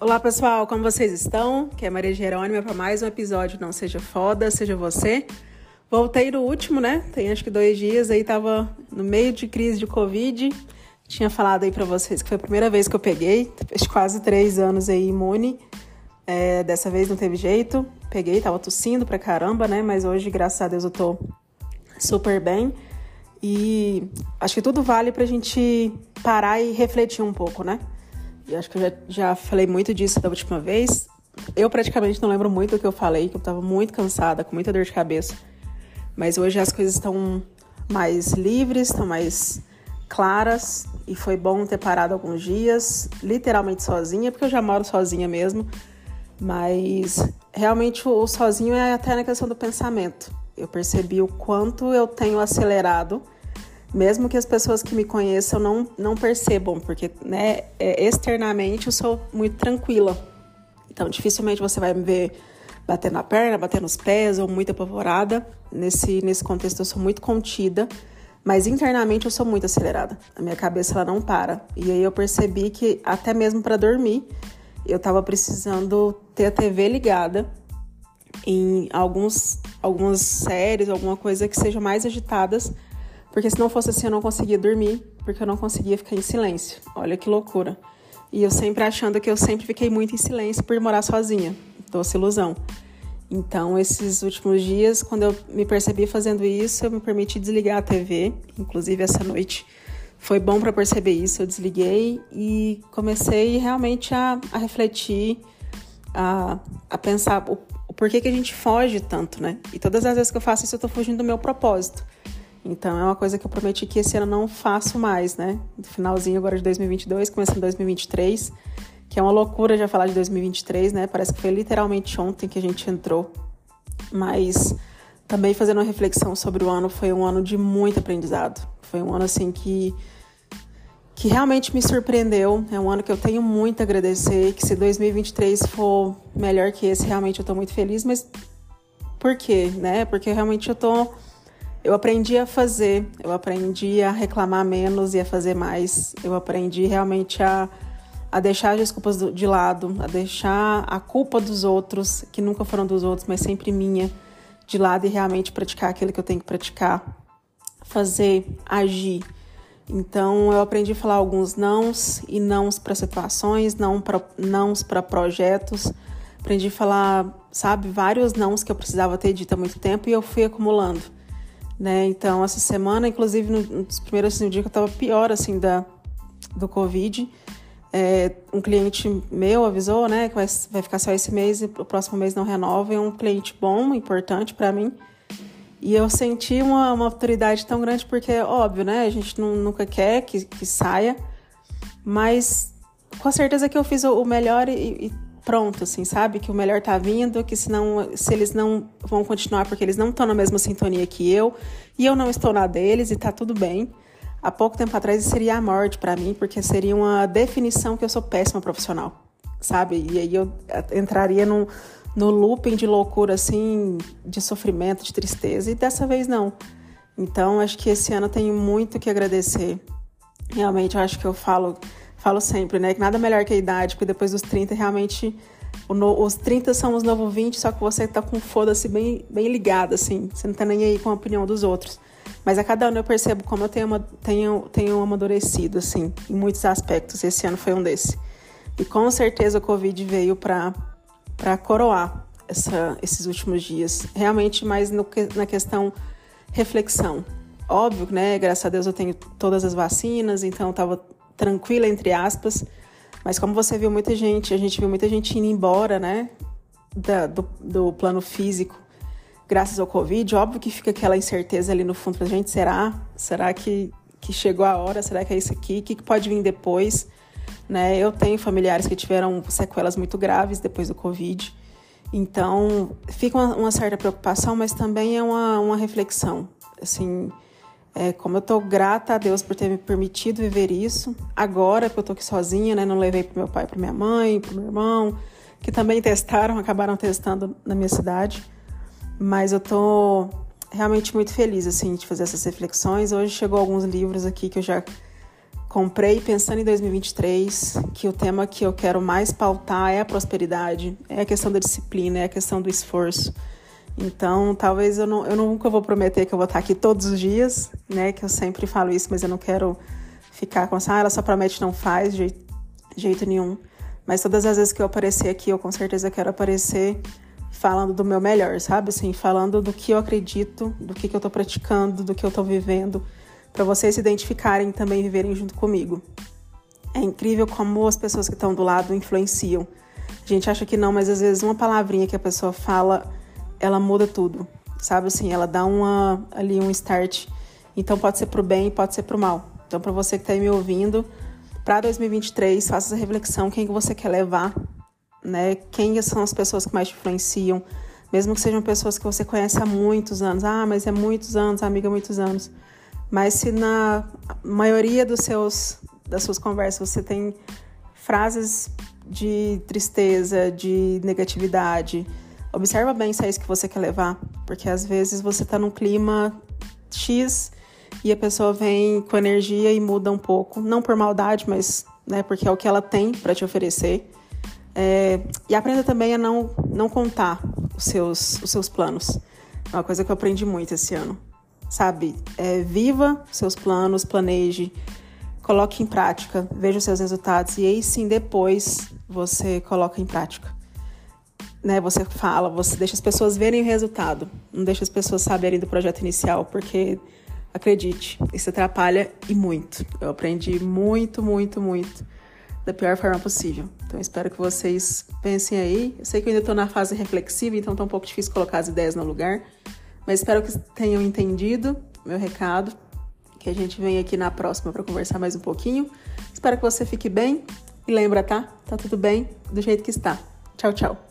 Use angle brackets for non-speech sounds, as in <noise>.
Olá pessoal, como vocês estão? Que é Maria Jerônima para mais um episódio Não Seja Foda, Seja Você. Voltei no último, né? Tem acho que dois dias aí, tava no meio de crise de Covid. Tinha falado aí para vocês que foi a primeira vez que eu peguei, fez quase três anos aí imune. É, dessa vez não teve jeito, peguei, tava tossindo pra caramba, né? Mas hoje, graças a Deus, eu tô super bem. E acho que tudo vale pra gente parar e refletir um pouco, né? E acho que eu já, já falei muito disso da última vez. Eu praticamente não lembro muito do que eu falei, que eu tava muito cansada, com muita dor de cabeça. Mas hoje as coisas estão mais livres, estão mais claras. E foi bom ter parado alguns dias, literalmente sozinha, porque eu já moro sozinha mesmo. Mas realmente o sozinho é até na questão do pensamento. Eu percebi o quanto eu tenho acelerado mesmo que as pessoas que me conheçam não, não percebam, porque né, é, externamente eu sou muito tranquila. Então, dificilmente você vai me ver bater na perna, bater nos pés ou muito apavorada. Nesse, nesse contexto, eu sou muito contida, mas internamente eu sou muito acelerada. A minha cabeça ela não para. E aí eu percebi que, até mesmo para dormir, eu estava precisando ter a TV ligada em alguns, algumas séries, alguma coisa que seja mais agitadas porque se não fosse assim eu não conseguia dormir, porque eu não conseguia ficar em silêncio. Olha que loucura. E eu sempre achando que eu sempre fiquei muito em silêncio por morar sozinha. Doce ilusão. Então, esses últimos dias, quando eu me percebi fazendo isso, eu me permiti desligar a TV. Inclusive, essa noite foi bom para perceber isso. Eu desliguei e comecei realmente a, a refletir, a, a pensar o, o porquê que a gente foge tanto, né? E todas as vezes que eu faço isso, eu tô fugindo do meu propósito. Então é uma coisa que eu prometi que esse ano não faço mais, né? Finalzinho agora de 2022, começando 2023, que é uma loucura já falar de 2023, né? Parece que foi literalmente ontem que a gente entrou. Mas também fazendo uma reflexão sobre o ano, foi um ano de muito aprendizado. Foi um ano assim que que realmente me surpreendeu. É um ano que eu tenho muito a agradecer. Que se 2023 for melhor que esse, realmente eu tô muito feliz. Mas por quê, né? Porque realmente eu tô eu aprendi a fazer, eu aprendi a reclamar menos e a fazer mais. Eu aprendi realmente a, a deixar as desculpas de lado, a deixar a culpa dos outros, que nunca foram dos outros, mas sempre minha, de lado e realmente praticar aquilo que eu tenho que praticar. Fazer, agir. Então eu aprendi a falar alguns nãos e nãos para situações, não para nãos para projetos. Aprendi a falar, sabe, vários nãos que eu precisava ter dito há muito tempo e eu fui acumulando né? Então, essa semana, inclusive, nos primeiros assim, dias que eu estava pior, assim, da, do Covid, é, um cliente meu avisou, né, que vai, vai ficar só esse mês e o próximo mês não renova. É um cliente bom, importante para mim. E eu senti uma, uma autoridade tão grande, porque, óbvio, né, a gente não, nunca quer que, que saia, mas com certeza que eu fiz o, melhor e, e pronto, assim, sabe? Que o melhor tá vindo, que senão, se eles não vão continuar porque eles não estão na mesma sintonia que eu, e eu não estou na deles, e tá tudo bem. Há pouco tempo atrás seria a morte para mim, porque seria uma definição que eu sou péssima profissional, sabe? E aí eu entraria no, no looping de loucura, assim, de sofrimento, de tristeza, e dessa vez não. Então, acho que esse ano eu tenho muito que agradecer. Realmente, eu acho que eu falo falo sempre, né? Que nada melhor que a idade, porque depois dos 30 realmente. No, os 30 são os novos 20, só que você tá com foda-se bem, bem ligado, assim. Você não tá nem aí com a opinião dos outros. Mas a cada ano eu percebo como eu tenho, tenho, tenho amadurecido, assim, em muitos aspectos. Esse ano foi um desse. E com certeza o Covid veio para coroar essa, esses últimos dias. Realmente mais no, na questão reflexão. Óbvio, né? Graças a Deus eu tenho todas as vacinas, então eu tava tranquila, entre aspas. Mas como você viu muita gente, a gente viu muita gente indo embora, né? Da, do, do plano físico, graças ao Covid. Óbvio que fica aquela incerteza ali no fundo pra gente. Será? Será que, que chegou a hora? Será que é isso aqui? O que, que pode vir depois? Né? Eu tenho familiares que tiveram sequelas muito graves depois do Covid. Então, fica uma, uma certa preocupação, mas também é uma, uma reflexão. Assim, é, como eu tô grata a Deus por ter me permitido viver isso. Agora que eu tô aqui sozinha, né? Não levei pro meu pai, para minha mãe, pro meu irmão, que também <laughs> testaram, acabaram testando na minha cidade. Mas eu tô realmente muito feliz, assim, de fazer essas reflexões. Hoje chegou alguns livros aqui que eu já comprei pensando em 2023 que o tema que eu quero mais pautar é a prosperidade, é a questão da disciplina, é a questão do esforço. Então, talvez eu, não, eu nunca vou prometer que eu vou estar aqui todos os dias, né? Que eu sempre falo isso, mas eu não quero ficar com essa, ah, ela só promete não faz de jeito nenhum. Mas todas as vezes que eu aparecer aqui, eu com certeza quero aparecer falando do meu melhor, sabe? Assim, falando do que eu acredito, do que, que eu tô praticando, do que eu tô vivendo, para vocês se identificarem e também viverem junto comigo. É incrível como as pessoas que estão do lado influenciam. A gente acha que não, mas às vezes uma palavrinha que a pessoa fala, ela muda tudo, sabe? Assim, ela dá uma ali um start. Então pode ser pro bem, pode ser pro mal. Então para você que está aí me ouvindo, para 2023, faça essa reflexão, quem que você quer levar, né? Quem são as pessoas que mais te influenciam, mesmo que sejam pessoas que você conhece há muitos anos. Ah, mas é muitos anos, amiga, muitos anos. Mas se na maioria dos seus das suas conversas você tem frases de tristeza, de negatividade, observa bem se é isso que você quer levar, porque às vezes você está num clima X e a pessoa vem com energia e muda um pouco, não por maldade, mas né, porque é o que ela tem para te oferecer. É, e aprenda também a não, não contar os seus, os seus planos. É uma coisa que eu aprendi muito esse ano. Sabe? É, viva seus planos, planeje, coloque em prática, veja os seus resultados e aí sim depois você coloca em prática. Né, você fala, você deixa as pessoas verem o resultado, não deixa as pessoas saberem do projeto inicial, porque Acredite, isso atrapalha e muito. Eu aprendi muito, muito, muito da pior forma possível. Então espero que vocês pensem aí. Eu sei que eu ainda estou na fase reflexiva, então está um pouco difícil colocar as ideias no lugar. Mas espero que tenham entendido meu recado. Que a gente vem aqui na próxima para conversar mais um pouquinho. Espero que você fique bem. E lembra, tá? Tá tudo bem do jeito que está. Tchau, tchau.